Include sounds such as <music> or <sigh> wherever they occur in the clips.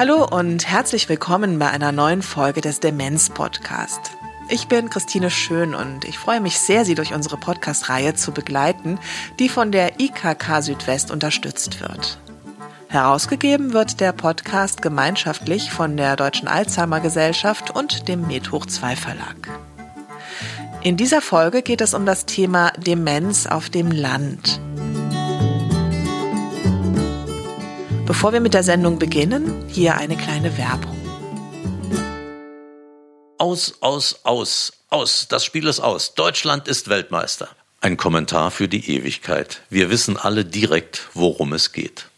Hallo und herzlich willkommen bei einer neuen Folge des Demenz Podcast. Ich bin Christine Schön und ich freue mich sehr, Sie durch unsere Podcast-Reihe zu begleiten, die von der IKK Südwest unterstützt wird. Herausgegeben wird der Podcast gemeinschaftlich von der Deutschen Alzheimer Gesellschaft und dem Medhoch 2 Verlag. In dieser Folge geht es um das Thema Demenz auf dem Land. Bevor wir mit der Sendung beginnen, hier eine kleine Werbung. Aus, aus, aus, aus. Das Spiel ist aus. Deutschland ist Weltmeister. Ein Kommentar für die Ewigkeit. Wir wissen alle direkt, worum es geht.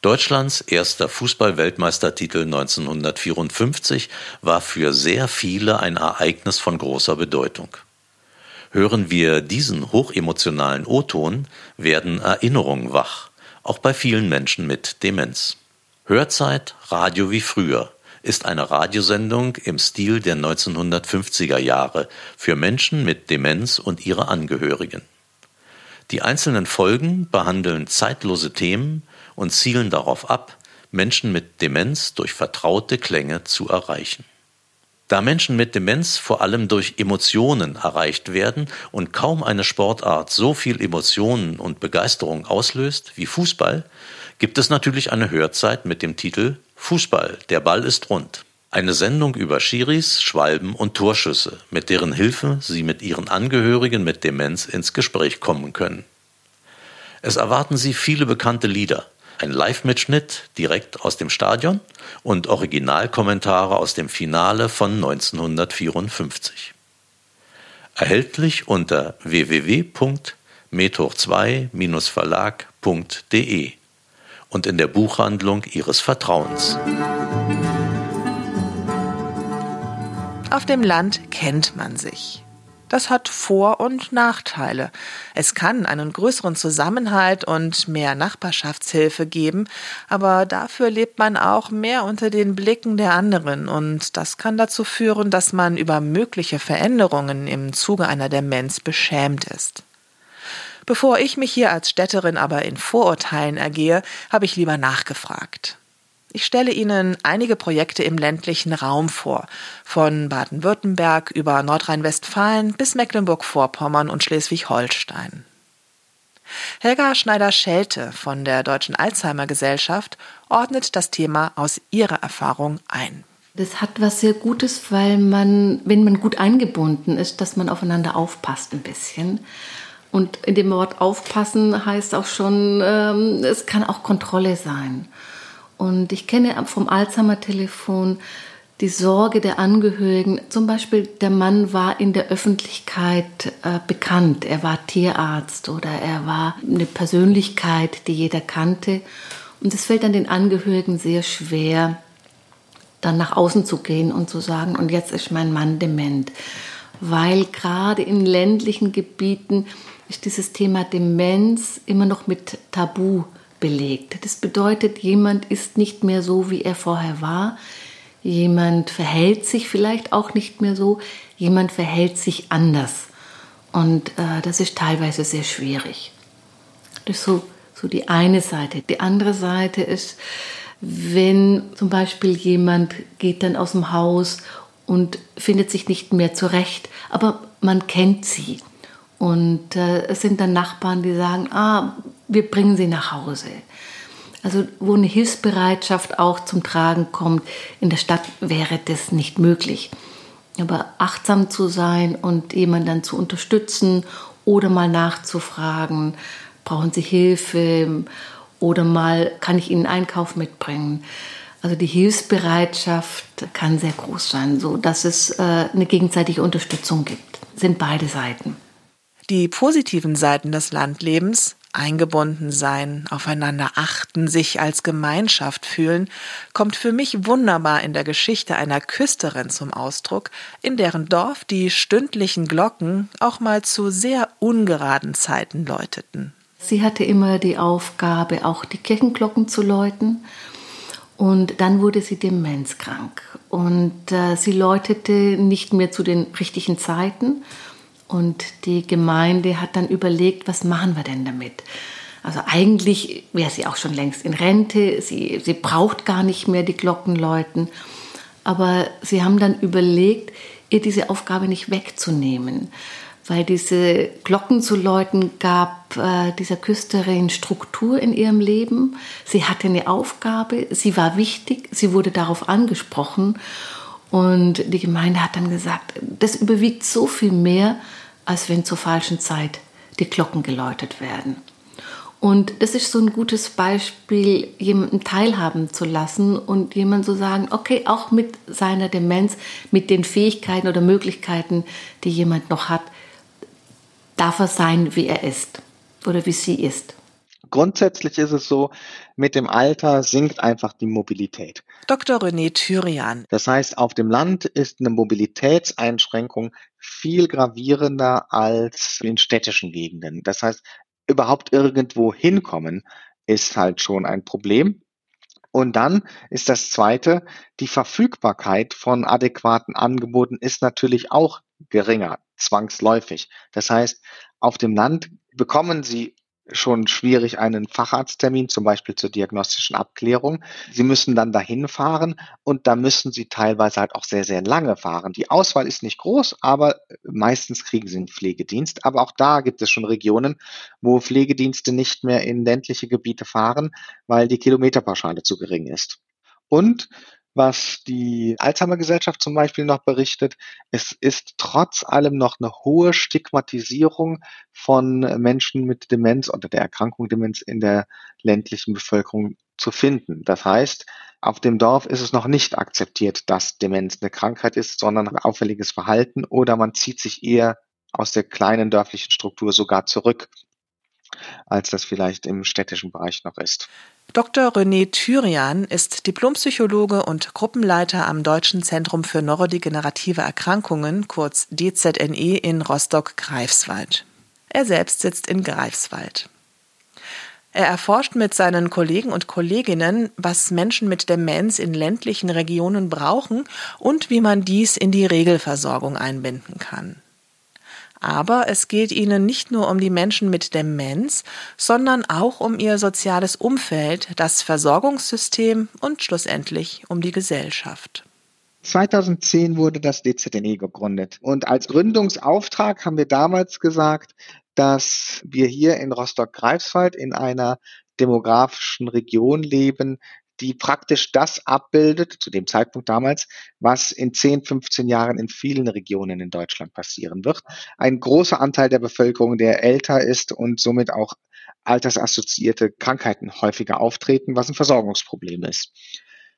Deutschlands erster Fußball-Weltmeistertitel 1954 war für sehr viele ein Ereignis von großer Bedeutung. Hören wir diesen hochemotionalen O-Ton, werden Erinnerungen wach auch bei vielen Menschen mit Demenz. Hörzeit Radio wie früher ist eine Radiosendung im Stil der 1950er Jahre für Menschen mit Demenz und ihre Angehörigen. Die einzelnen Folgen behandeln zeitlose Themen und zielen darauf ab, Menschen mit Demenz durch vertraute Klänge zu erreichen. Da Menschen mit Demenz vor allem durch Emotionen erreicht werden und kaum eine Sportart so viel Emotionen und Begeisterung auslöst wie Fußball, gibt es natürlich eine Hörzeit mit dem Titel Fußball, der Ball ist rund. Eine Sendung über Schiris, Schwalben und Torschüsse, mit deren Hilfe Sie mit Ihren Angehörigen mit Demenz ins Gespräch kommen können. Es erwarten Sie viele bekannte Lieder, ein Live-Mitschnitt direkt aus dem Stadion und Originalkommentare aus dem Finale von 1954. Erhältlich unter www.methoch2-verlag.de und in der Buchhandlung Ihres Vertrauens. Auf dem Land kennt man sich. Das hat Vor- und Nachteile. Es kann einen größeren Zusammenhalt und mehr Nachbarschaftshilfe geben, aber dafür lebt man auch mehr unter den Blicken der anderen und das kann dazu führen, dass man über mögliche Veränderungen im Zuge einer Demenz beschämt ist. Bevor ich mich hier als Städterin aber in Vorurteilen ergehe, habe ich lieber nachgefragt. Ich stelle Ihnen einige Projekte im ländlichen Raum vor, von Baden-Württemberg über Nordrhein-Westfalen bis Mecklenburg-Vorpommern und Schleswig-Holstein. Helga Schneider-Schelte von der Deutschen Alzheimer Gesellschaft ordnet das Thema aus ihrer Erfahrung ein. Das hat was sehr Gutes, weil man, wenn man gut eingebunden ist, dass man aufeinander aufpasst ein bisschen. Und in dem Wort aufpassen heißt auch schon, ähm, es kann auch Kontrolle sein. Und ich kenne vom Alzheimer-Telefon die Sorge der Angehörigen. Zum Beispiel, der Mann war in der Öffentlichkeit äh, bekannt. Er war Tierarzt oder er war eine Persönlichkeit, die jeder kannte. Und es fällt dann den Angehörigen sehr schwer, dann nach außen zu gehen und zu sagen, und jetzt ist mein Mann dement. Weil gerade in ländlichen Gebieten ist dieses Thema Demenz immer noch mit Tabu belegt. Das bedeutet, jemand ist nicht mehr so, wie er vorher war. Jemand verhält sich vielleicht auch nicht mehr so. Jemand verhält sich anders. Und äh, das ist teilweise sehr schwierig. Das ist so, so die eine Seite. Die andere Seite ist, wenn zum Beispiel jemand geht dann aus dem Haus und findet sich nicht mehr zurecht, aber man kennt sie. Und äh, es sind dann Nachbarn, die sagen, ah, wir bringen sie nach Hause. Also wo eine Hilfsbereitschaft auch zum Tragen kommt, in der Stadt wäre das nicht möglich. Aber achtsam zu sein und jemanden dann zu unterstützen oder mal nachzufragen, brauchen Sie Hilfe oder mal kann ich Ihnen Einkauf mitbringen. Also die Hilfsbereitschaft kann sehr groß sein, so dass es äh, eine gegenseitige Unterstützung gibt. Sind beide Seiten. Die positiven Seiten des Landlebens eingebunden sein, aufeinander achten, sich als Gemeinschaft fühlen, kommt für mich wunderbar in der Geschichte einer Küsterin zum Ausdruck, in deren Dorf die stündlichen Glocken auch mal zu sehr ungeraden Zeiten läuteten. Sie hatte immer die Aufgabe, auch die Kirchenglocken zu läuten. Und dann wurde sie demenzkrank. Und äh, sie läutete nicht mehr zu den richtigen Zeiten und die Gemeinde hat dann überlegt, was machen wir denn damit? Also eigentlich wäre sie auch schon längst in Rente, sie, sie braucht gar nicht mehr die Glocken läuten. Aber sie haben dann überlegt, ihr diese Aufgabe nicht wegzunehmen, weil diese Glocken zu läuten gab äh, dieser Küsterin Struktur in ihrem Leben. Sie hatte eine Aufgabe, sie war wichtig, sie wurde darauf angesprochen und die Gemeinde hat dann gesagt, das überwiegt so viel mehr, als wenn zur falschen Zeit die Glocken geläutet werden. Und das ist so ein gutes Beispiel, jemanden teilhaben zu lassen und jemand so sagen, okay, auch mit seiner Demenz, mit den Fähigkeiten oder Möglichkeiten, die jemand noch hat, darf er sein, wie er ist oder wie sie ist. Grundsätzlich ist es so, mit dem Alter sinkt einfach die Mobilität. Dr. René Thürian. Das heißt, auf dem Land ist eine Mobilitätseinschränkung viel gravierender als in städtischen Gegenden. Das heißt, überhaupt irgendwo hinkommen, ist halt schon ein Problem. Und dann ist das Zweite, die Verfügbarkeit von adäquaten Angeboten ist natürlich auch geringer, zwangsläufig. Das heißt, auf dem Land bekommen Sie schon schwierig einen Facharzttermin, zum Beispiel zur diagnostischen Abklärung. Sie müssen dann dahin fahren und da müssen Sie teilweise halt auch sehr, sehr lange fahren. Die Auswahl ist nicht groß, aber meistens kriegen Sie einen Pflegedienst. Aber auch da gibt es schon Regionen, wo Pflegedienste nicht mehr in ländliche Gebiete fahren, weil die Kilometerpauschale zu gering ist. Und was die Alzheimer-Gesellschaft zum Beispiel noch berichtet. Es ist trotz allem noch eine hohe Stigmatisierung von Menschen mit Demenz oder der Erkrankung Demenz in der ländlichen Bevölkerung zu finden. Das heißt, auf dem Dorf ist es noch nicht akzeptiert, dass Demenz eine Krankheit ist, sondern ein auffälliges Verhalten oder man zieht sich eher aus der kleinen dörflichen Struktur sogar zurück, als das vielleicht im städtischen Bereich noch ist. Dr. René Thürian ist Diplompsychologe und Gruppenleiter am Deutschen Zentrum für neurodegenerative Erkrankungen, kurz DZNE in Rostock-Greifswald. Er selbst sitzt in Greifswald. Er erforscht mit seinen Kollegen und Kolleginnen, was Menschen mit Demenz in ländlichen Regionen brauchen und wie man dies in die Regelversorgung einbinden kann. Aber es geht ihnen nicht nur um die Menschen mit Demenz, sondern auch um ihr soziales Umfeld, das Versorgungssystem und schlussendlich um die Gesellschaft. 2010 wurde das DZNE gegründet. Und als Gründungsauftrag haben wir damals gesagt, dass wir hier in Rostock-Greifswald in einer demografischen Region leben, die praktisch das abbildet, zu dem Zeitpunkt damals, was in 10, 15 Jahren in vielen Regionen in Deutschland passieren wird. Ein großer Anteil der Bevölkerung, der älter ist und somit auch altersassoziierte Krankheiten häufiger auftreten, was ein Versorgungsproblem ist.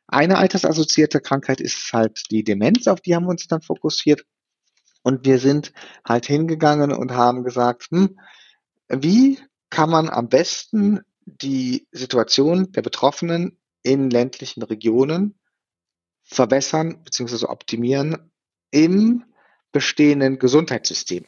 Eine altersassoziierte Krankheit ist halt die Demenz, auf die haben wir uns dann fokussiert. Und wir sind halt hingegangen und haben gesagt, hm, wie kann man am besten die Situation der Betroffenen in ländlichen Regionen verbessern bzw. optimieren im bestehenden Gesundheitssystem.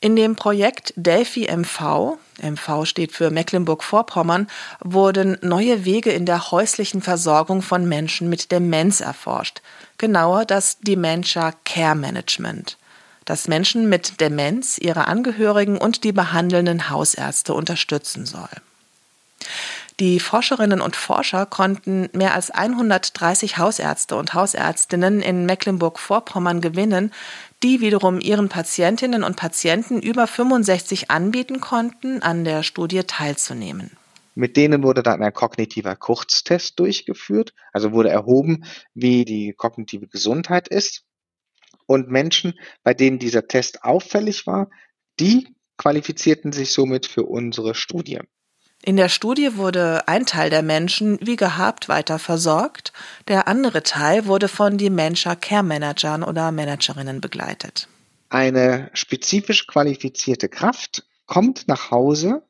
In dem Projekt Delphi MV, MV steht für Mecklenburg-Vorpommern, wurden neue Wege in der häuslichen Versorgung von Menschen mit Demenz erforscht. Genauer das Dementia Care Management, das Menschen mit Demenz, ihre Angehörigen und die behandelnden Hausärzte unterstützen soll. Die Forscherinnen und Forscher konnten mehr als 130 Hausärzte und Hausärztinnen in Mecklenburg-Vorpommern gewinnen, die wiederum ihren Patientinnen und Patienten über 65 anbieten konnten, an der Studie teilzunehmen. Mit denen wurde dann ein kognitiver Kurztest durchgeführt, also wurde erhoben, wie die kognitive Gesundheit ist. Und Menschen, bei denen dieser Test auffällig war, die qualifizierten sich somit für unsere Studie. In der Studie wurde ein Teil der Menschen wie gehabt weiter versorgt, der andere Teil wurde von Dementia Care Managern oder Managerinnen begleitet. Eine spezifisch qualifizierte Kraft kommt nach Hause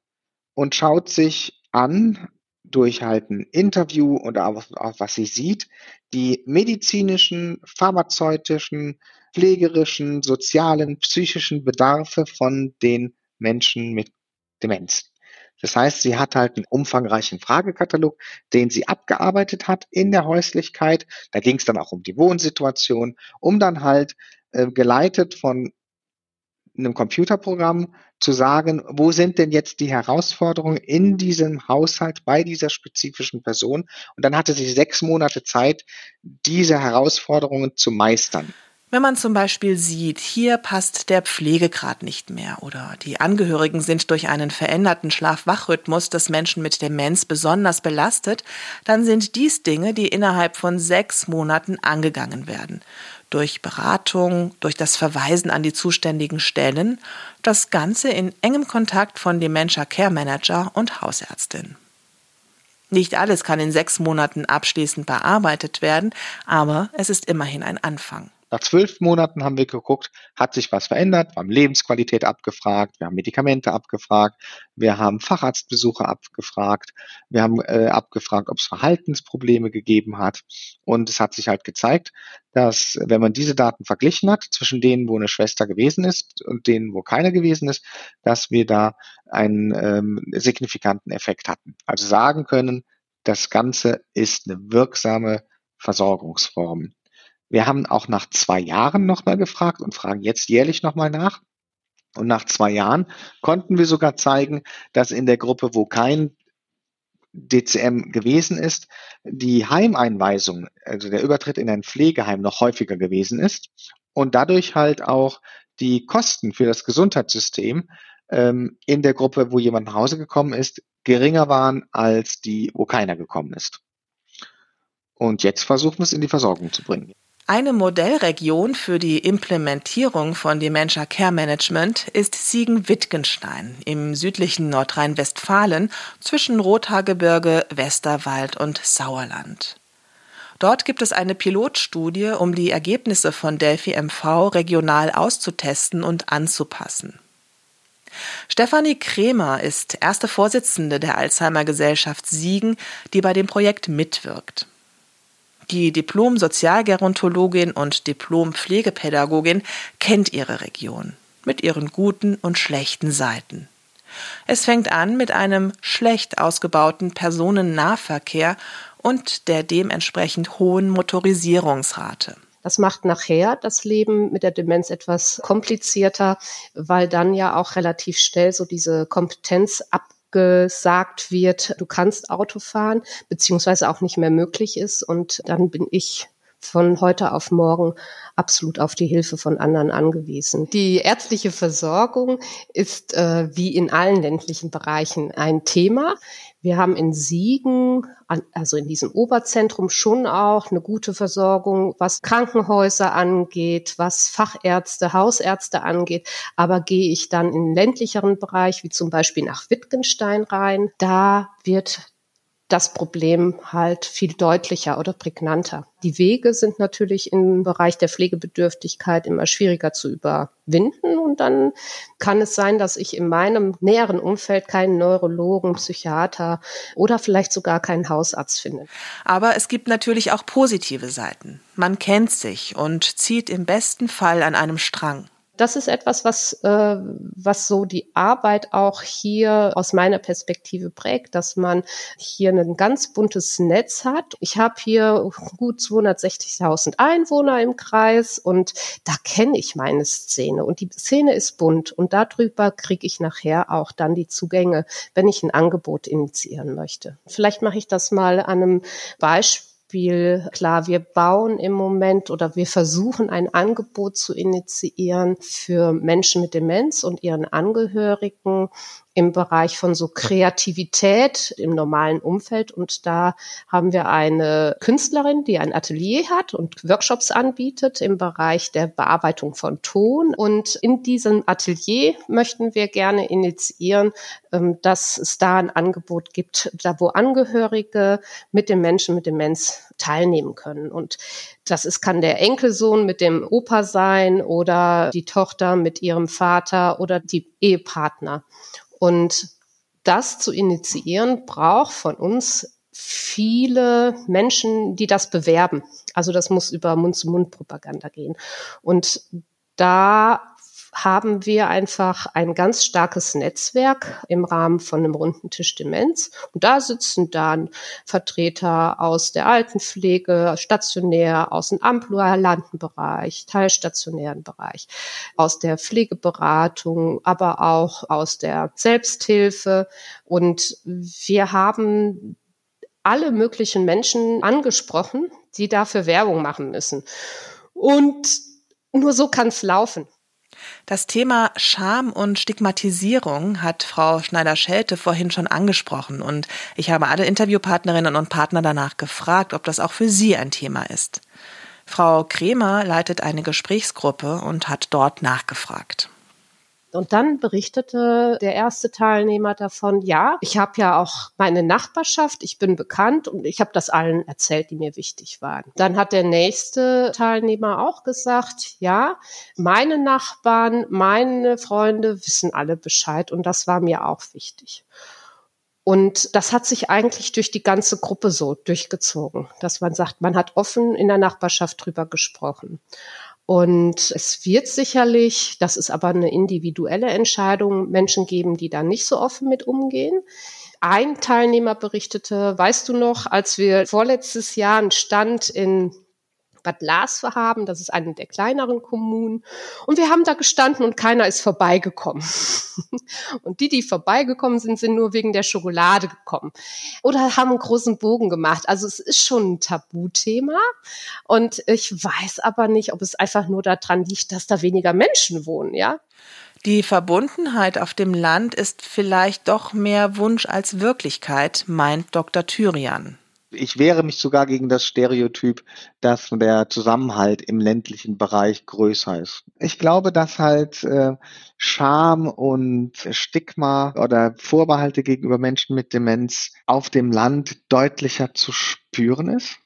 und schaut sich an, durch halt ein Interview oder auch, was sie sieht, die medizinischen, pharmazeutischen, pflegerischen, sozialen, psychischen Bedarfe von den Menschen mit Demenz. Das heißt, sie hat halt einen umfangreichen Fragekatalog, den sie abgearbeitet hat in der Häuslichkeit. Da ging es dann auch um die Wohnsituation, um dann halt äh, geleitet von einem Computerprogramm zu sagen, wo sind denn jetzt die Herausforderungen in diesem Haushalt bei dieser spezifischen Person? Und dann hatte sie sechs Monate Zeit, diese Herausforderungen zu meistern. Wenn man zum Beispiel sieht, hier passt der Pflegegrad nicht mehr oder die Angehörigen sind durch einen veränderten Schlaf-Wach-Rhythmus des Menschen mit Demenz besonders belastet, dann sind dies Dinge, die innerhalb von sechs Monaten angegangen werden. Durch Beratung, durch das Verweisen an die zuständigen Stellen, das Ganze in engem Kontakt von Dementia Care Manager und Hausärztin. Nicht alles kann in sechs Monaten abschließend bearbeitet werden, aber es ist immerhin ein Anfang. Nach zwölf Monaten haben wir geguckt, hat sich was verändert, wir haben Lebensqualität abgefragt, wir haben Medikamente abgefragt, wir haben Facharztbesuche abgefragt, wir haben äh, abgefragt, ob es Verhaltensprobleme gegeben hat. Und es hat sich halt gezeigt, dass wenn man diese Daten verglichen hat zwischen denen, wo eine Schwester gewesen ist und denen, wo keine gewesen ist, dass wir da einen ähm, signifikanten Effekt hatten. Also sagen können, das Ganze ist eine wirksame Versorgungsform. Wir haben auch nach zwei Jahren nochmal gefragt und fragen jetzt jährlich nochmal nach. Und nach zwei Jahren konnten wir sogar zeigen, dass in der Gruppe, wo kein DCM gewesen ist, die Heimeinweisung, also der Übertritt in ein Pflegeheim noch häufiger gewesen ist und dadurch halt auch die Kosten für das Gesundheitssystem ähm, in der Gruppe, wo jemand nach Hause gekommen ist, geringer waren als die, wo keiner gekommen ist. Und jetzt versuchen wir es in die Versorgung zu bringen. Eine Modellregion für die Implementierung von Dementia Care Management ist Siegen-Wittgenstein im südlichen Nordrhein-Westfalen zwischen Rothaargebirge, Westerwald und Sauerland. Dort gibt es eine Pilotstudie, um die Ergebnisse von Delphi MV regional auszutesten und anzupassen. Stefanie Kremer ist erste Vorsitzende der Alzheimer Gesellschaft Siegen, die bei dem Projekt mitwirkt. Die Diplom-Sozialgerontologin und Diplom-Pflegepädagogin kennt ihre Region mit ihren guten und schlechten Seiten. Es fängt an mit einem schlecht ausgebauten Personennahverkehr und der dementsprechend hohen Motorisierungsrate. Das macht nachher das Leben mit der Demenz etwas komplizierter, weil dann ja auch relativ schnell so diese Kompetenz ab gesagt wird, du kannst Auto fahren, beziehungsweise auch nicht mehr möglich ist. Und dann bin ich von heute auf morgen absolut auf die Hilfe von anderen angewiesen. Die ärztliche Versorgung ist äh, wie in allen ländlichen Bereichen ein Thema. Wir haben in Siegen, also in diesem Oberzentrum, schon auch eine gute Versorgung, was Krankenhäuser angeht, was Fachärzte, Hausärzte angeht. Aber gehe ich dann in den ländlicheren Bereich, wie zum Beispiel nach Wittgenstein rein, da wird das Problem halt viel deutlicher oder prägnanter. Die Wege sind natürlich im Bereich der Pflegebedürftigkeit immer schwieriger zu überwinden und dann kann es sein, dass ich in meinem näheren Umfeld keinen Neurologen, Psychiater oder vielleicht sogar keinen Hausarzt finde. Aber es gibt natürlich auch positive Seiten. Man kennt sich und zieht im besten Fall an einem Strang das ist etwas, was, äh, was so die Arbeit auch hier aus meiner Perspektive prägt, dass man hier ein ganz buntes Netz hat. Ich habe hier gut 260.000 Einwohner im Kreis und da kenne ich meine Szene und die Szene ist bunt und darüber kriege ich nachher auch dann die Zugänge, wenn ich ein Angebot initiieren möchte. Vielleicht mache ich das mal an einem Beispiel Beispiel, klar, wir bauen im Moment oder wir versuchen ein Angebot zu initiieren für Menschen mit Demenz und ihren Angehörigen, im Bereich von so Kreativität im normalen Umfeld. Und da haben wir eine Künstlerin, die ein Atelier hat und Workshops anbietet im Bereich der Bearbeitung von Ton. Und in diesem Atelier möchten wir gerne initiieren, ähm, dass es da ein Angebot gibt, da wo Angehörige mit den Menschen mit Demenz teilnehmen können. Und das ist, kann der Enkelsohn mit dem Opa sein oder die Tochter mit ihrem Vater oder die Ehepartner. Und das zu initiieren, braucht von uns viele Menschen, die das bewerben. Also das muss über Mund-zu-Mund-Propaganda gehen. Und da haben wir einfach ein ganz starkes Netzwerk im Rahmen von einem runden Tisch Demenz. Und da sitzen dann Vertreter aus der Altenpflege, stationär, aus dem ambulanten Bereich, teilstationären Bereich, aus der Pflegeberatung, aber auch aus der Selbsthilfe. Und wir haben alle möglichen Menschen angesprochen, die dafür Werbung machen müssen. Und nur so kann es laufen. Das Thema Scham und Stigmatisierung hat Frau Schneider-Schelte vorhin schon angesprochen und ich habe alle Interviewpartnerinnen und Partner danach gefragt, ob das auch für sie ein Thema ist. Frau Kremer leitet eine Gesprächsgruppe und hat dort nachgefragt. Und dann berichtete der erste Teilnehmer davon, ja, ich habe ja auch meine Nachbarschaft, ich bin bekannt und ich habe das allen erzählt, die mir wichtig waren. Dann hat der nächste Teilnehmer auch gesagt, ja, meine Nachbarn, meine Freunde wissen alle Bescheid und das war mir auch wichtig. Und das hat sich eigentlich durch die ganze Gruppe so durchgezogen, dass man sagt, man hat offen in der Nachbarschaft drüber gesprochen. Und es wird sicherlich, das ist aber eine individuelle Entscheidung, Menschen geben, die da nicht so offen mit umgehen. Ein Teilnehmer berichtete, weißt du noch, als wir vorletztes Jahr einen Stand in Bad Laswe haben. Das ist eine der kleineren Kommunen. Und wir haben da gestanden und keiner ist vorbeigekommen. <laughs> und die, die vorbeigekommen sind, sind nur wegen der Schokolade gekommen. Oder haben einen großen Bogen gemacht. Also es ist schon ein Tabuthema. Und ich weiß aber nicht, ob es einfach nur daran liegt, dass da weniger Menschen wohnen, ja. Die Verbundenheit auf dem Land ist vielleicht doch mehr Wunsch als Wirklichkeit, meint Dr. Thürian ich wehre mich sogar gegen das Stereotyp, dass der Zusammenhalt im ländlichen Bereich größer ist. Ich glaube, dass halt äh, Scham und Stigma oder Vorbehalte gegenüber Menschen mit Demenz auf dem Land deutlicher zu spüren ist.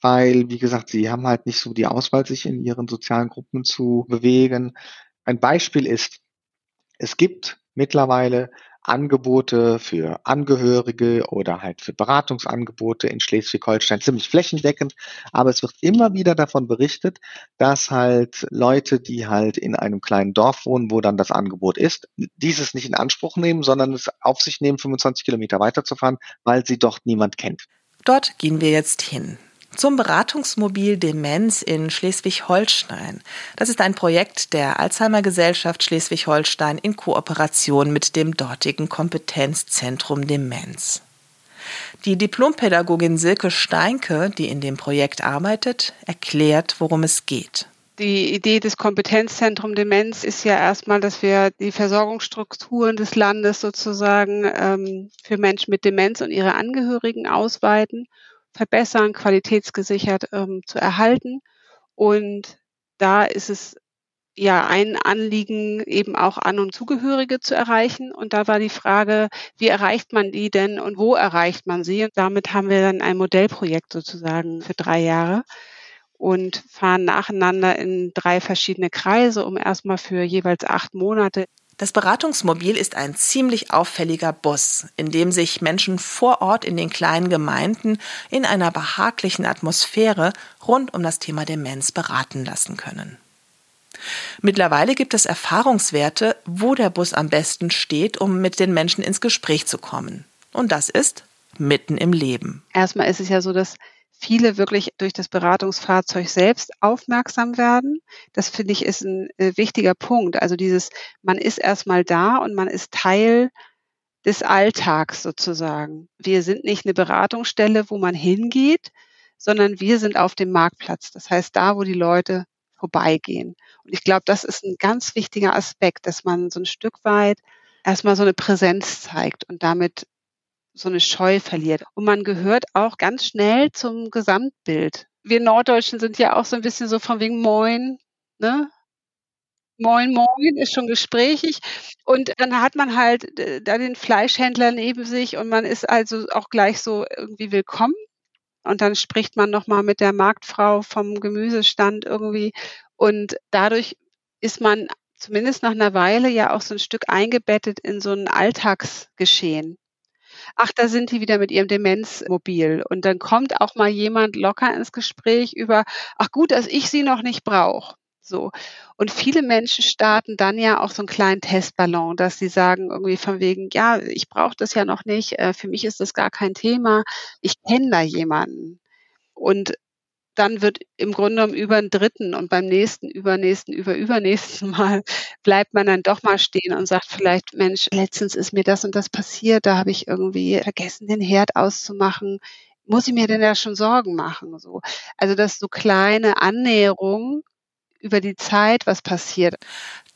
Weil, wie gesagt, sie haben halt nicht so die Auswahl, sich in ihren sozialen Gruppen zu bewegen. Ein Beispiel ist, es gibt mittlerweile Angebote für Angehörige oder halt für Beratungsangebote in Schleswig-Holstein ziemlich flächendeckend. Aber es wird immer wieder davon berichtet, dass halt Leute, die halt in einem kleinen Dorf wohnen, wo dann das Angebot ist, dieses nicht in Anspruch nehmen, sondern es auf sich nehmen, 25 Kilometer weiterzufahren, weil sie dort niemand kennt. Dort gehen wir jetzt hin zum Beratungsmobil Demenz in Schleswig-Holstein. Das ist ein Projekt der Alzheimer Gesellschaft Schleswig-Holstein in Kooperation mit dem dortigen Kompetenzzentrum Demenz. Die Diplompädagogin Silke Steinke, die in dem Projekt arbeitet, erklärt, worum es geht. Die Idee des Kompetenzzentrum Demenz ist ja erstmal, dass wir die Versorgungsstrukturen des Landes sozusagen ähm, für Menschen mit Demenz und ihre Angehörigen ausweiten verbessern, qualitätsgesichert ähm, zu erhalten. Und da ist es ja ein Anliegen, eben auch An- und Zugehörige zu erreichen. Und da war die Frage, wie erreicht man die denn und wo erreicht man sie? Und damit haben wir dann ein Modellprojekt sozusagen für drei Jahre und fahren nacheinander in drei verschiedene Kreise, um erstmal für jeweils acht Monate das Beratungsmobil ist ein ziemlich auffälliger Bus, in dem sich Menschen vor Ort in den kleinen Gemeinden in einer behaglichen Atmosphäre rund um das Thema Demenz beraten lassen können. Mittlerweile gibt es Erfahrungswerte, wo der Bus am besten steht, um mit den Menschen ins Gespräch zu kommen. Und das ist mitten im Leben. Erstmal ist es ja so, dass viele wirklich durch das Beratungsfahrzeug selbst aufmerksam werden. Das finde ich ist ein äh, wichtiger Punkt. Also dieses, man ist erstmal da und man ist Teil des Alltags sozusagen. Wir sind nicht eine Beratungsstelle, wo man hingeht, sondern wir sind auf dem Marktplatz. Das heißt, da, wo die Leute vorbeigehen. Und ich glaube, das ist ein ganz wichtiger Aspekt, dass man so ein Stück weit erstmal so eine Präsenz zeigt und damit so eine Scheu verliert. Und man gehört auch ganz schnell zum Gesamtbild. Wir Norddeutschen sind ja auch so ein bisschen so von wegen Moin, ne? Moin, moin, ist schon gesprächig. Und dann hat man halt äh, da den Fleischhändler neben sich und man ist also auch gleich so irgendwie willkommen. Und dann spricht man nochmal mit der Marktfrau vom Gemüsestand irgendwie. Und dadurch ist man zumindest nach einer Weile ja auch so ein Stück eingebettet in so ein Alltagsgeschehen ach, da sind die wieder mit ihrem Demenzmobil. Und dann kommt auch mal jemand locker ins Gespräch über, ach gut, dass ich sie noch nicht brauche. So. Und viele Menschen starten dann ja auch so einen kleinen Testballon, dass sie sagen irgendwie von wegen, ja, ich brauche das ja noch nicht, äh, für mich ist das gar kein Thema, ich kenne da jemanden. Und dann wird im Grunde genommen über einen dritten und beim nächsten, übernächsten, über übernächsten <laughs> Mal bleibt man dann doch mal stehen und sagt vielleicht, Mensch, letztens ist mir das und das passiert, da habe ich irgendwie vergessen, den Herd auszumachen. Muss ich mir denn da schon Sorgen machen? So. Also, dass so kleine Annäherungen über die Zeit, was passiert.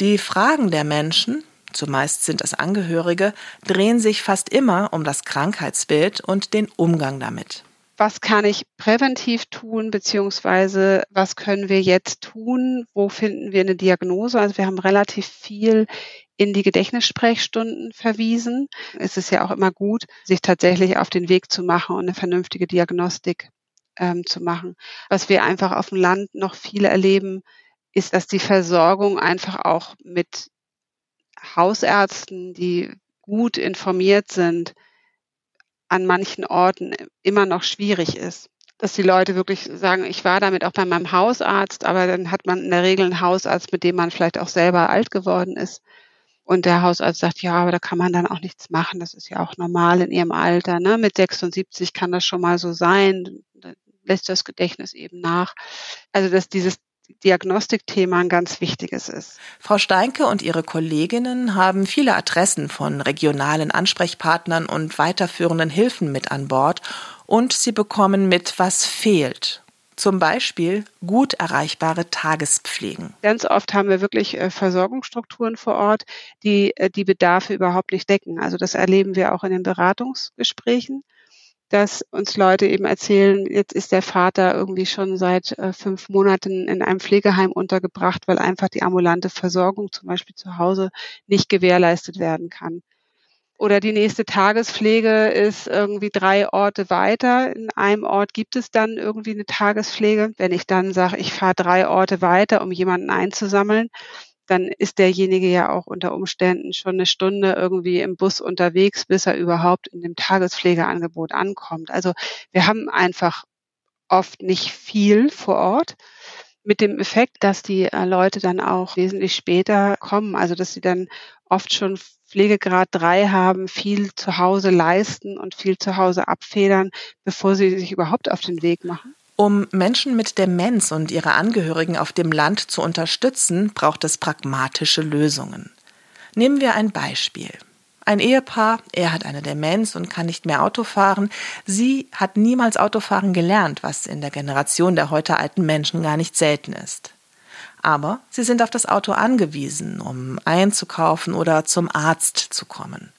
Die Fragen der Menschen, zumeist sind es Angehörige, drehen sich fast immer um das Krankheitsbild und den Umgang damit was kann ich präventiv tun, beziehungsweise was können wir jetzt tun? Wo finden wir eine Diagnose? Also wir haben relativ viel in die Gedächtnissprechstunden verwiesen. Es ist ja auch immer gut, sich tatsächlich auf den Weg zu machen und eine vernünftige Diagnostik ähm, zu machen. Was wir einfach auf dem Land noch viele erleben, ist, dass die Versorgung einfach auch mit Hausärzten, die gut informiert sind, an manchen Orten immer noch schwierig ist. Dass die Leute wirklich sagen, ich war damit auch bei meinem Hausarzt, aber dann hat man in der Regel einen Hausarzt, mit dem man vielleicht auch selber alt geworden ist. Und der Hausarzt sagt, ja, aber da kann man dann auch nichts machen. Das ist ja auch normal in ihrem Alter. Ne? Mit 76 kann das schon mal so sein. Da lässt das Gedächtnis eben nach. Also, dass dieses Diagnostikthema ein ganz wichtiges ist. Frau Steinke und ihre Kolleginnen haben viele Adressen von regionalen Ansprechpartnern und weiterführenden Hilfen mit an Bord und sie bekommen mit, was fehlt. Zum Beispiel gut erreichbare Tagespflegen. Ganz oft haben wir wirklich äh, Versorgungsstrukturen vor Ort, die äh, die Bedarfe überhaupt nicht decken. Also das erleben wir auch in den Beratungsgesprächen dass uns Leute eben erzählen, jetzt ist der Vater irgendwie schon seit äh, fünf Monaten in einem Pflegeheim untergebracht, weil einfach die ambulante Versorgung zum Beispiel zu Hause nicht gewährleistet werden kann. Oder die nächste Tagespflege ist irgendwie drei Orte weiter. In einem Ort gibt es dann irgendwie eine Tagespflege. Wenn ich dann sage, ich fahre drei Orte weiter, um jemanden einzusammeln, dann ist derjenige ja auch unter Umständen schon eine Stunde irgendwie im Bus unterwegs, bis er überhaupt in dem Tagespflegeangebot ankommt. Also wir haben einfach oft nicht viel vor Ort mit dem Effekt, dass die äh, Leute dann auch wesentlich später kommen, also dass sie dann oft schon Pflegegrad drei haben, viel zu Hause leisten und viel zu Hause abfedern, bevor sie sich überhaupt auf den Weg machen. Um Menschen mit Demenz und ihre Angehörigen auf dem Land zu unterstützen, braucht es pragmatische Lösungen. Nehmen wir ein Beispiel. Ein Ehepaar, er hat eine Demenz und kann nicht mehr Auto fahren. Sie hat niemals Autofahren gelernt, was in der Generation der heute alten Menschen gar nicht selten ist. Aber sie sind auf das Auto angewiesen, um einzukaufen oder zum Arzt zu kommen.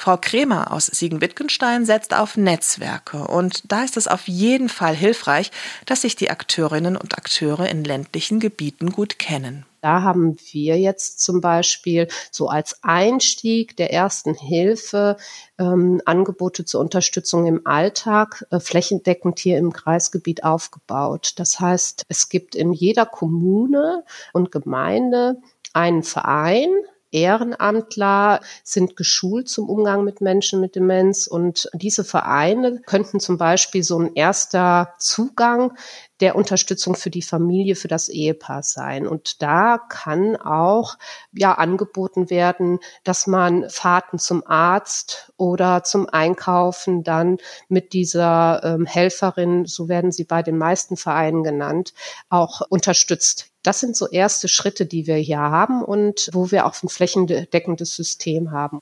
Frau Kremer aus Siegen-Wittgenstein setzt auf Netzwerke und da ist es auf jeden Fall hilfreich, dass sich die Akteurinnen und Akteure in ländlichen Gebieten gut kennen. Da haben wir jetzt zum Beispiel so als Einstieg der ersten Hilfe ähm, Angebote zur Unterstützung im Alltag äh, flächendeckend hier im Kreisgebiet aufgebaut. Das heißt, es gibt in jeder Kommune und Gemeinde einen Verein, Ehrenamtler sind geschult zum Umgang mit Menschen mit Demenz und diese Vereine könnten zum Beispiel so ein erster Zugang der Unterstützung für die Familie, für das Ehepaar sein. Und da kann auch ja angeboten werden, dass man Fahrten zum Arzt oder zum Einkaufen dann mit dieser ähm, Helferin, so werden sie bei den meisten Vereinen genannt, auch unterstützt. Das sind so erste Schritte, die wir hier haben und wo wir auch ein flächendeckendes System haben.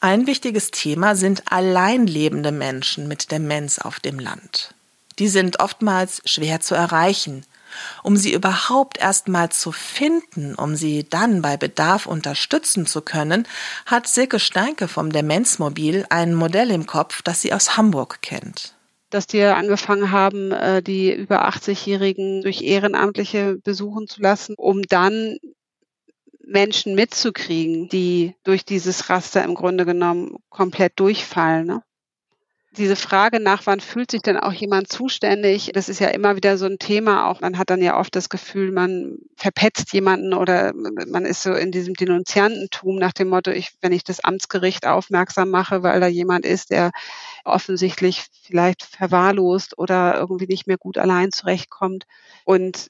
Ein wichtiges Thema sind alleinlebende Menschen mit Demenz auf dem Land. Die sind oftmals schwer zu erreichen. Um sie überhaupt erst mal zu finden, um sie dann bei Bedarf unterstützen zu können, hat Silke Steinke vom Demenzmobil ein Modell im Kopf, das sie aus Hamburg kennt dass die angefangen haben, äh, die über 80-Jährigen durch Ehrenamtliche besuchen zu lassen, um dann Menschen mitzukriegen, die durch dieses Raster im Grunde genommen komplett durchfallen. Ne? Diese Frage nach, wann fühlt sich denn auch jemand zuständig, das ist ja immer wieder so ein Thema. Auch man hat dann ja oft das Gefühl, man verpetzt jemanden oder man ist so in diesem Denunziantentum nach dem Motto, ich, wenn ich das Amtsgericht aufmerksam mache, weil da jemand ist, der offensichtlich vielleicht verwahrlost oder irgendwie nicht mehr gut allein zurechtkommt. Und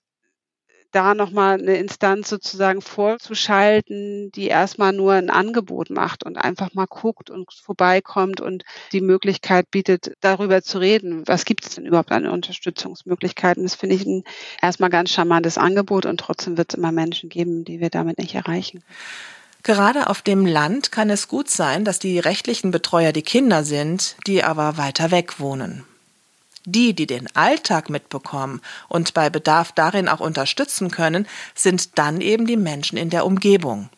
da nochmal eine Instanz sozusagen vorzuschalten, die erstmal nur ein Angebot macht und einfach mal guckt und vorbeikommt und die Möglichkeit bietet, darüber zu reden. Was gibt es denn überhaupt an Unterstützungsmöglichkeiten? Das finde ich ein erstmal ganz charmantes Angebot und trotzdem wird es immer Menschen geben, die wir damit nicht erreichen. Gerade auf dem Land kann es gut sein, dass die rechtlichen Betreuer die Kinder sind, die aber weiter weg wohnen. Die, die den Alltag mitbekommen und bei Bedarf darin auch unterstützen können, sind dann eben die Menschen in der Umgebung.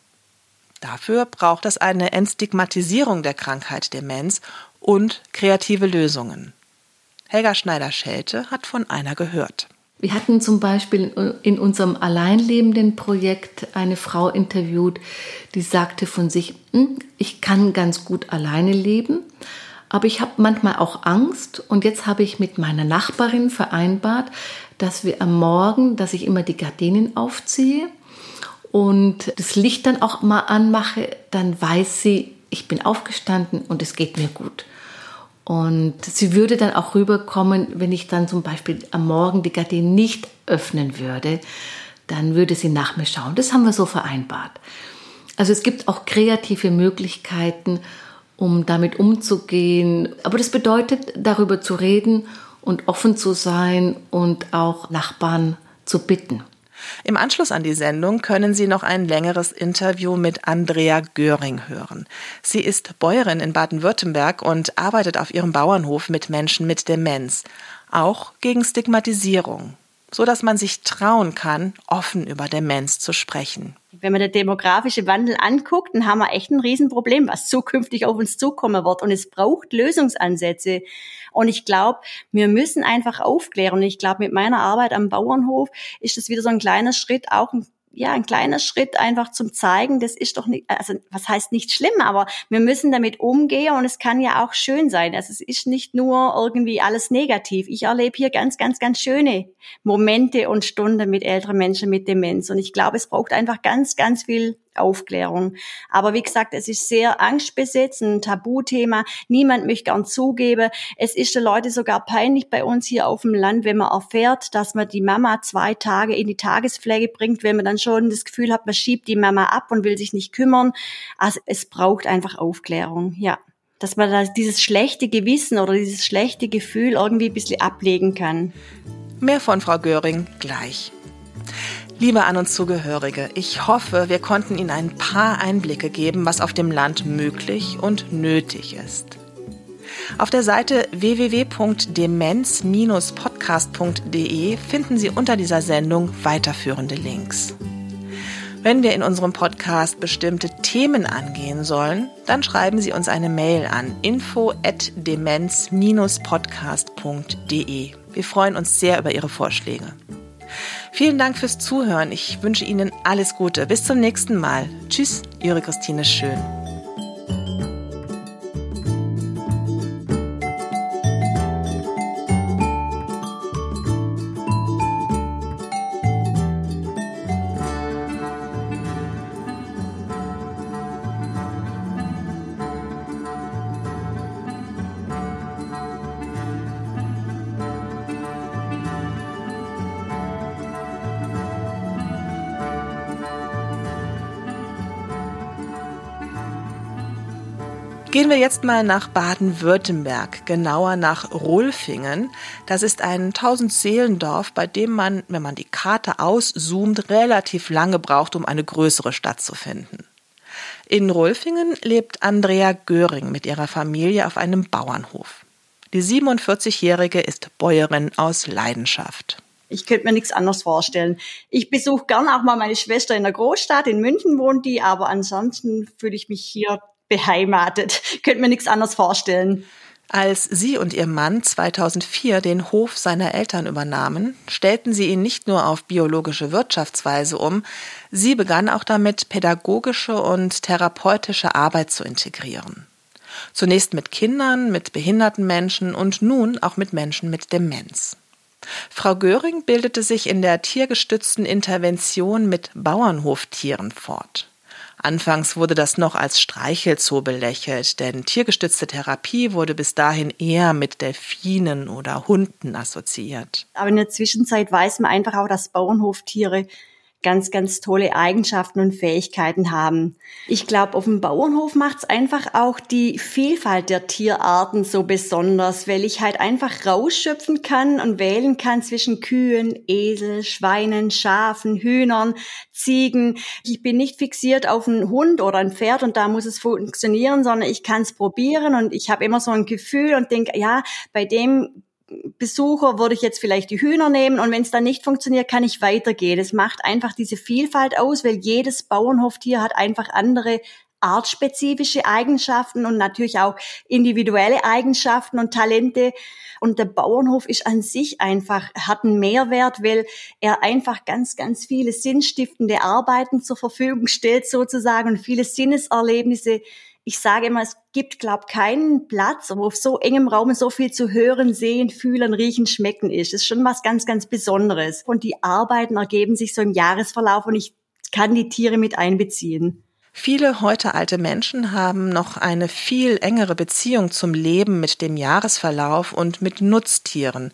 Dafür braucht es eine Entstigmatisierung der Krankheit Demenz und kreative Lösungen. Helga Schneider-Schelte hat von einer gehört. Wir hatten zum Beispiel in unserem alleinlebenden Projekt eine Frau interviewt, die sagte von sich, hm, ich kann ganz gut alleine leben, aber ich habe manchmal auch Angst und jetzt habe ich mit meiner Nachbarin vereinbart, dass wir am Morgen, dass ich immer die Gardinen aufziehe und das Licht dann auch mal anmache, dann weiß sie, ich bin aufgestanden und es geht mir gut. Und sie würde dann auch rüberkommen, wenn ich dann zum Beispiel am Morgen die Gardinen nicht öffnen würde, dann würde sie nach mir schauen. Das haben wir so vereinbart. Also es gibt auch kreative Möglichkeiten, um damit umzugehen. Aber das bedeutet, darüber zu reden und offen zu sein und auch Nachbarn zu bitten. Im Anschluss an die Sendung können Sie noch ein längeres Interview mit Andrea Göring hören. Sie ist Bäuerin in Baden-Württemberg und arbeitet auf ihrem Bauernhof mit Menschen mit Demenz, auch gegen Stigmatisierung, so dass man sich trauen kann, offen über Demenz zu sprechen. Wenn man den demografischen Wandel anguckt, dann haben wir echt ein Riesenproblem, was zukünftig auf uns zukommen wird. Und es braucht Lösungsansätze. Und ich glaube, wir müssen einfach aufklären. Und ich glaube, mit meiner Arbeit am Bauernhof ist das wieder so ein kleiner Schritt, auch ein ja, ein kleiner Schritt einfach zum zeigen, das ist doch nicht, also was heißt nicht schlimm, aber wir müssen damit umgehen und es kann ja auch schön sein. Also es ist nicht nur irgendwie alles negativ. Ich erlebe hier ganz, ganz, ganz schöne Momente und Stunden mit älteren Menschen mit Demenz und ich glaube, es braucht einfach ganz, ganz viel Aufklärung. Aber wie gesagt, es ist sehr angstbesetzt, ein Tabuthema. Niemand möchte gern zugeben. Es ist den Leuten sogar peinlich bei uns hier auf dem Land, wenn man erfährt, dass man die Mama zwei Tage in die Tagespflege bringt, wenn man dann schon das Gefühl hat, man schiebt die Mama ab und will sich nicht kümmern. Also es braucht einfach Aufklärung, ja. Dass man da dieses schlechte Gewissen oder dieses schlechte Gefühl irgendwie ein bisschen ablegen kann. Mehr von Frau Göring gleich. Liebe An- und Zugehörige, ich hoffe, wir konnten Ihnen ein paar Einblicke geben, was auf dem Land möglich und nötig ist. Auf der Seite www.demenz-podcast.de finden Sie unter dieser Sendung weiterführende Links. Wenn wir in unserem Podcast bestimmte Themen angehen sollen, dann schreiben Sie uns eine Mail an info@demenz-podcast.de. Wir freuen uns sehr über Ihre Vorschläge. Vielen Dank fürs Zuhören. Ich wünsche Ihnen alles Gute. Bis zum nächsten Mal. Tschüss, Ihre Christine Schön. Gehen wir jetzt mal nach Baden-Württemberg, genauer nach Rulfingen. Das ist ein Tausendseelendorf, bei dem man, wenn man die Karte auszoomt, relativ lange braucht, um eine größere Stadt zu finden. In Rulfingen lebt Andrea Göring mit ihrer Familie auf einem Bauernhof. Die 47-Jährige ist Bäuerin aus Leidenschaft. Ich könnte mir nichts anderes vorstellen. Ich besuche gern auch mal meine Schwester in der Großstadt. In München wohnt die, aber ansonsten fühle ich mich hier beheimatet. <laughs> Könnte mir nichts anderes vorstellen. Als sie und ihr Mann 2004 den Hof seiner Eltern übernahmen, stellten sie ihn nicht nur auf biologische Wirtschaftsweise um, sie begann auch damit, pädagogische und therapeutische Arbeit zu integrieren. Zunächst mit Kindern, mit behinderten Menschen und nun auch mit Menschen mit Demenz. Frau Göring bildete sich in der tiergestützten Intervention mit Bauernhoftieren fort. Anfangs wurde das noch als Streichelzoo belächelt, denn tiergestützte Therapie wurde bis dahin eher mit Delfinen oder Hunden assoziiert. Aber in der Zwischenzeit weiß man einfach auch, dass Bauernhoftiere ganz, ganz tolle Eigenschaften und Fähigkeiten haben. Ich glaube, auf dem Bauernhof macht es einfach auch die Vielfalt der Tierarten so besonders, weil ich halt einfach rausschöpfen kann und wählen kann zwischen Kühen, Esel, Schweinen, Schafen, Hühnern, Ziegen. Ich bin nicht fixiert auf einen Hund oder ein Pferd und da muss es funktionieren, sondern ich kann es probieren und ich habe immer so ein Gefühl und denke, ja, bei dem Besucher würde ich jetzt vielleicht die Hühner nehmen und wenn es dann nicht funktioniert, kann ich weitergehen. Es macht einfach diese Vielfalt aus, weil jedes Bauernhoftier hat einfach andere artspezifische Eigenschaften und natürlich auch individuelle Eigenschaften und Talente. Und der Bauernhof ist an sich einfach, hat einen Mehrwert, weil er einfach ganz, ganz viele sinnstiftende Arbeiten zur Verfügung stellt sozusagen und viele Sinneserlebnisse ich sage immer, es gibt, glaube keinen Platz, wo auf so engem Raum so viel zu hören, sehen, fühlen, riechen, schmecken ist. Das ist schon was ganz, ganz Besonderes. Und die Arbeiten ergeben sich so im Jahresverlauf und ich kann die Tiere mit einbeziehen. Viele heute alte Menschen haben noch eine viel engere Beziehung zum Leben mit dem Jahresverlauf und mit Nutztieren.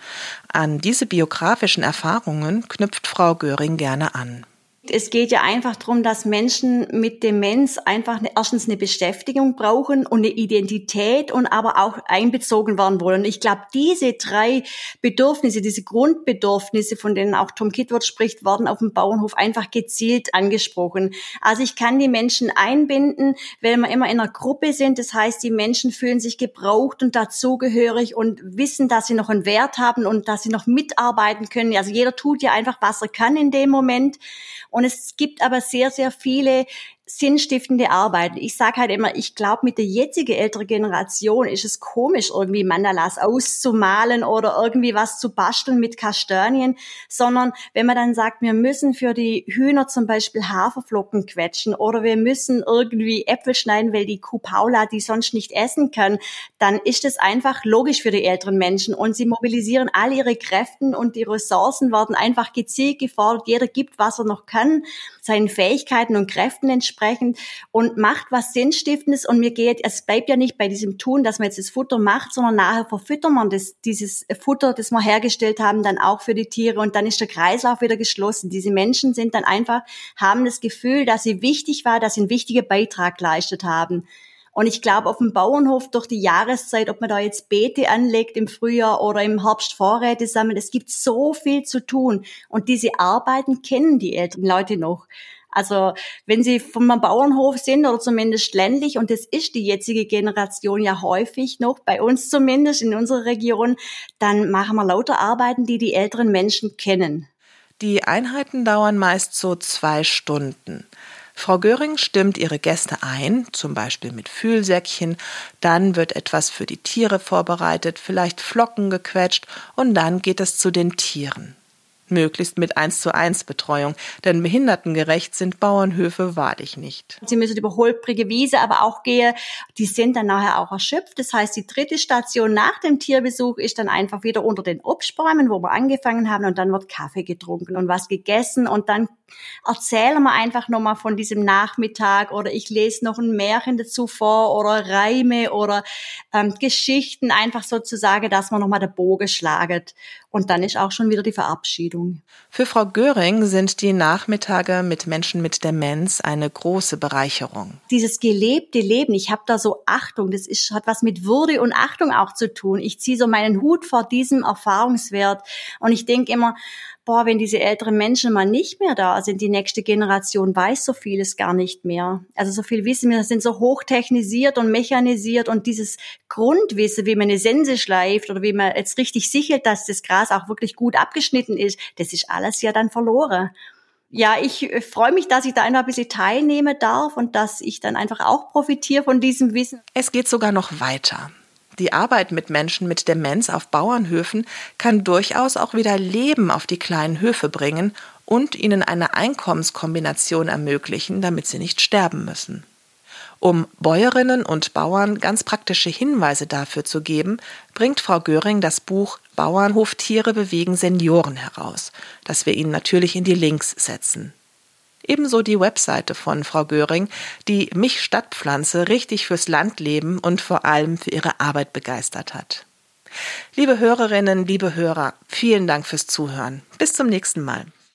An diese biografischen Erfahrungen knüpft Frau Göring gerne an. Es geht ja einfach darum, dass Menschen mit Demenz einfach erstens eine Beschäftigung brauchen und eine Identität und aber auch einbezogen werden wollen. Ich glaube, diese drei Bedürfnisse, diese Grundbedürfnisse, von denen auch Tom Kitwort spricht, werden auf dem Bauernhof einfach gezielt angesprochen. Also ich kann die Menschen einbinden, weil wir immer in einer Gruppe sind. Das heißt, die Menschen fühlen sich gebraucht und dazugehörig und wissen, dass sie noch einen Wert haben und dass sie noch mitarbeiten können. Also jeder tut ja einfach, was er kann in dem Moment. Und es gibt aber sehr, sehr viele sinnstiftende Arbeit. Ich sage halt immer, ich glaube, mit der jetzigen älteren Generation ist es komisch, irgendwie Mandalas auszumalen oder irgendwie was zu basteln mit Kastanien, sondern wenn man dann sagt, wir müssen für die Hühner zum Beispiel Haferflocken quetschen oder wir müssen irgendwie Äpfel schneiden, weil die Kuh Paula die sonst nicht essen kann, dann ist es einfach logisch für die älteren Menschen und sie mobilisieren all ihre Kräfte und die Ressourcen werden einfach gezielt gefordert. Jeder gibt, was er noch kann, seinen Fähigkeiten und Kräften entsprechend entsprechend und macht was Sinnstiftendes und mir geht, es bleibt ja nicht bei diesem Tun, dass man jetzt das Futter macht, sondern nachher verfüttern man das, dieses Futter, das wir hergestellt haben, dann auch für die Tiere und dann ist der Kreislauf wieder geschlossen. Diese Menschen sind dann einfach, haben das Gefühl, dass sie wichtig war, dass sie einen wichtigen Beitrag geleistet haben. Und ich glaube, auf dem Bauernhof durch die Jahreszeit, ob man da jetzt Beete anlegt im Frühjahr oder im Herbst Vorräte sammelt, es gibt so viel zu tun. Und diese Arbeiten kennen die älteren Leute noch. Also wenn Sie vom Bauernhof sind oder zumindest ländlich, und das ist die jetzige Generation ja häufig noch, bei uns zumindest in unserer Region, dann machen wir lauter Arbeiten, die die älteren Menschen kennen. Die Einheiten dauern meist so zwei Stunden. Frau Göring stimmt ihre Gäste ein, zum Beispiel mit Fühlsäckchen, dann wird etwas für die Tiere vorbereitet, vielleicht Flocken gequetscht und dann geht es zu den Tieren möglichst mit 1 zu 1 Betreuung, denn behindertengerecht sind Bauernhöfe wahrlich nicht. Sie müssen über holprige Wiese aber auch gehen, die sind dann nachher auch erschöpft. Das heißt, die dritte Station nach dem Tierbesuch ist dann einfach wieder unter den Obstbäumen, wo wir angefangen haben und dann wird Kaffee getrunken und was gegessen und dann erzählen wir einfach nochmal von diesem Nachmittag oder ich lese noch ein Märchen dazu vor oder Reime oder ähm, Geschichten, einfach sozusagen, dass man nochmal der Bogen schlaget. Und dann ist auch schon wieder die Verabschiedung. Für Frau Göring sind die Nachmittage mit Menschen mit Demenz eine große Bereicherung. Dieses gelebte Leben, ich habe da so Achtung, das ist, hat was mit Würde und Achtung auch zu tun. Ich ziehe so meinen Hut vor diesem Erfahrungswert und ich denke immer, boah, wenn diese älteren Menschen mal nicht mehr da sind, die nächste Generation weiß so vieles gar nicht mehr. Also so viel wissen wir, sind so hochtechnisiert und mechanisiert und dieses Grundwissen, wie man eine Sense schleift oder wie man jetzt richtig sichert, dass das Gras auch wirklich gut abgeschnitten ist, das ist alles ja dann verloren. Ja, ich äh, freue mich, dass ich da ein bisschen teilnehmen darf und dass ich dann einfach auch profitiere von diesem Wissen. Es geht sogar noch weiter. Die Arbeit mit Menschen mit Demenz auf Bauernhöfen kann durchaus auch wieder Leben auf die kleinen Höfe bringen und ihnen eine Einkommenskombination ermöglichen, damit sie nicht sterben müssen. Um Bäuerinnen und Bauern ganz praktische Hinweise dafür zu geben, bringt Frau Göring das Buch Bauernhoftiere bewegen Senioren heraus, das wir Ihnen natürlich in die Links setzen. Ebenso die Webseite von Frau Göring, die mich Stadtpflanze richtig fürs Landleben und vor allem für ihre Arbeit begeistert hat. Liebe Hörerinnen, liebe Hörer, vielen Dank fürs Zuhören. Bis zum nächsten Mal.